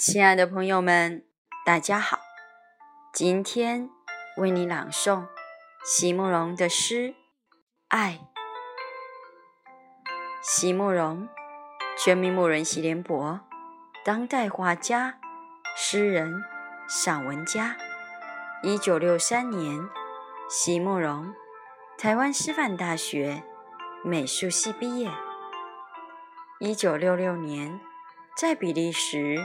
亲爱的朋友们，大家好！今天为你朗诵席慕容的诗《爱》。席慕容，全名慕人席联博，当代画家、诗人、散文家。一九六三年，席慕容，台湾师范大学美术系毕业。一九六六年，在比利时。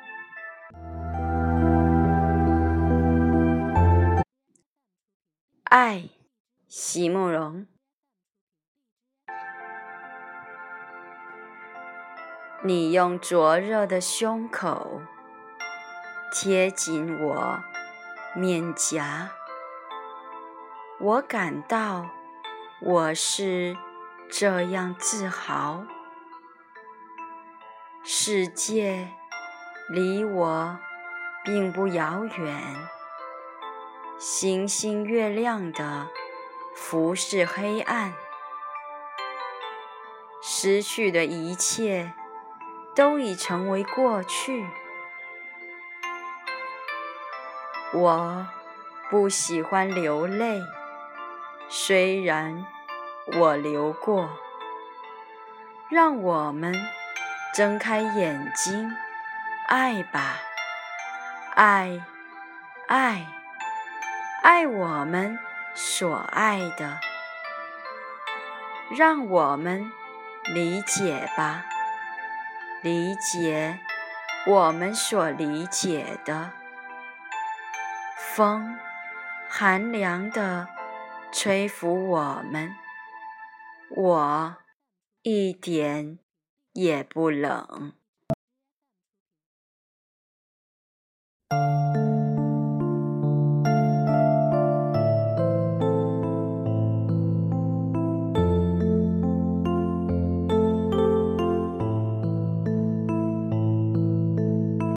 爱，席慕容。你用灼热的胸口贴紧我面颊，我感到我是这样自豪。世界离我并不遥远。星星月亮的浮世黑暗，失去的一切都已成为过去。我不喜欢流泪，虽然我流过。让我们睁开眼睛，爱吧，爱，爱。爱我们所爱的，让我们理解吧，理解我们所理解的。风寒凉的吹拂我们，我一点也不冷。